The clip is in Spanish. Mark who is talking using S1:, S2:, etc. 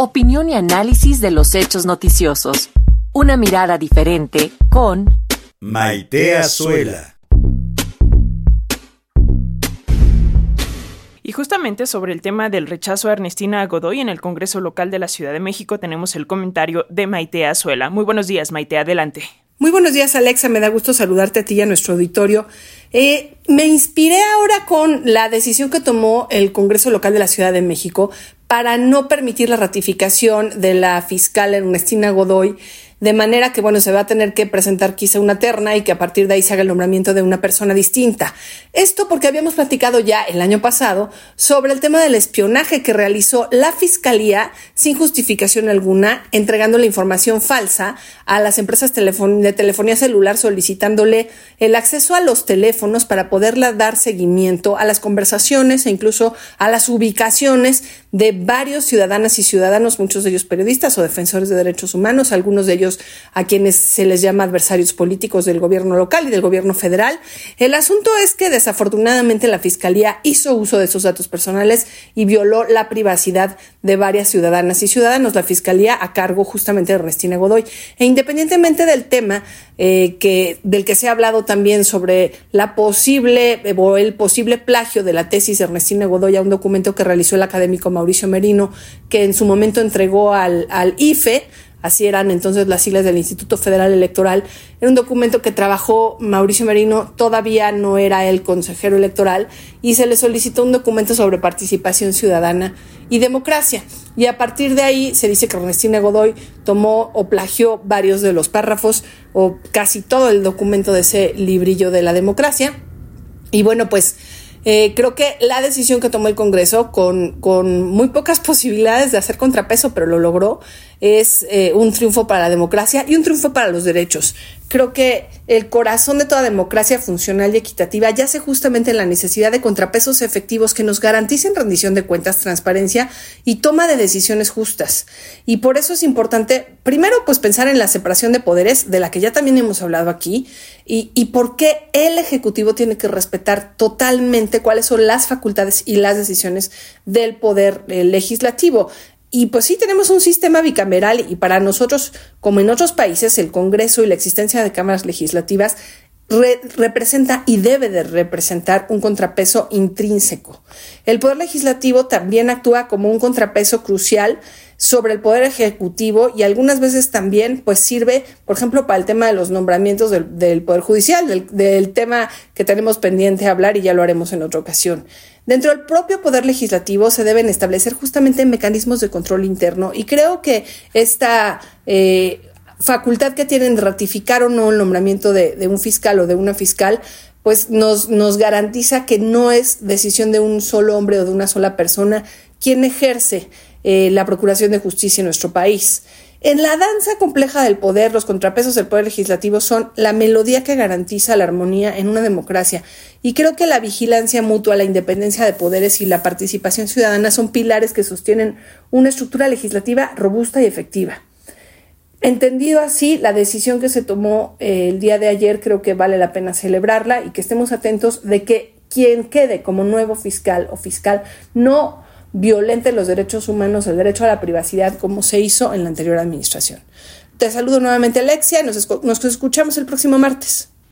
S1: Opinión y análisis de los hechos noticiosos. Una mirada diferente con
S2: Maite Azuela.
S3: Y justamente sobre el tema del rechazo a Ernestina Godoy en el Congreso Local de la Ciudad de México tenemos el comentario de Maite Azuela. Muy buenos días, Maite, adelante.
S4: Muy buenos días, Alexa. Me da gusto saludarte a ti y a nuestro auditorio. Eh, me inspiré ahora con la decisión que tomó el Congreso Local de la Ciudad de México para no permitir la ratificación de la fiscal Ernestina Godoy de manera que, bueno, se va a tener que presentar quizá una terna y que a partir de ahí se haga el nombramiento de una persona distinta. Esto porque habíamos platicado ya el año pasado sobre el tema del espionaje que realizó la Fiscalía sin justificación alguna, entregando la información falsa a las empresas de telefonía celular solicitándole el acceso a los teléfonos para poderla dar seguimiento a las conversaciones e incluso a las ubicaciones de varios ciudadanas y ciudadanos, muchos de ellos periodistas o defensores de derechos humanos, algunos de ellos a quienes se les llama adversarios políticos del gobierno local y del gobierno federal. El asunto es que desafortunadamente la Fiscalía hizo uso de esos datos personales y violó la privacidad de varias ciudadanas y ciudadanos. La Fiscalía a cargo justamente de Ernestina Godoy. E independientemente del tema eh, que, del que se ha hablado también sobre la posible o el posible plagio de la tesis de Ernestina Godoy a un documento que realizó el académico Mauricio Merino, que en su momento entregó al, IFE, así eran entonces las siglas del Instituto Federal Electoral, era un documento que trabajó Mauricio Merino, todavía no era el consejero electoral, y se le solicitó un documento sobre participación ciudadana y democracia. Y a partir de ahí se dice que Ernestina Godoy tomó o plagió varios de los párrafos o casi todo el documento de ese librillo de la democracia. Y bueno, pues eh, creo que la decisión que tomó el Congreso, con, con, muy pocas posibilidades de hacer contrapeso, pero lo logró, es eh, un triunfo para la democracia y un triunfo para los derechos. Creo que el corazón de toda democracia funcional y equitativa yace justamente en la necesidad de contrapesos efectivos que nos garanticen rendición de cuentas, transparencia y toma de decisiones justas. Y por eso es importante, primero, pues pensar en la separación de poderes, de la que ya también hemos hablado aquí, y, y por qué el Ejecutivo tiene que respetar totalmente cuáles son las facultades y las decisiones del poder eh, legislativo. Y pues sí tenemos un sistema bicameral y para nosotros, como en otros países, el Congreso y la existencia de cámaras legislativas representa y debe de representar un contrapeso intrínseco. El Poder Legislativo también actúa como un contrapeso crucial sobre el Poder Ejecutivo y algunas veces también pues sirve, por ejemplo, para el tema de los nombramientos del, Poder Judicial, del, tema que tenemos pendiente hablar y ya lo haremos en otra ocasión. Dentro del propio Poder Legislativo se deben establecer justamente mecanismos de control interno y creo que esta eh, facultad que tienen de ratificar o no el nombramiento de, un fiscal o de una fiscal, pues nos, nos garantiza que no es decisión de un solo hombre o de una sola persona quien ejerce eh, la procuración de justicia en nuestro país. En la danza compleja del poder, los contrapesos del poder legislativo son la melodía que garantiza la armonía en una democracia. Y creo que la vigilancia mutua, la independencia de poderes y la participación ciudadana son pilares que sostienen una estructura legislativa robusta y efectiva. Entendido así, la decisión que se tomó eh, el día de ayer creo que vale la pena celebrarla y que estemos atentos de que quien quede como nuevo fiscal o fiscal no violente los derechos humanos, el derecho a la privacidad, como se hizo en la anterior administración. Te saludo nuevamente, Alexia, nos, nos escuchamos el próximo martes.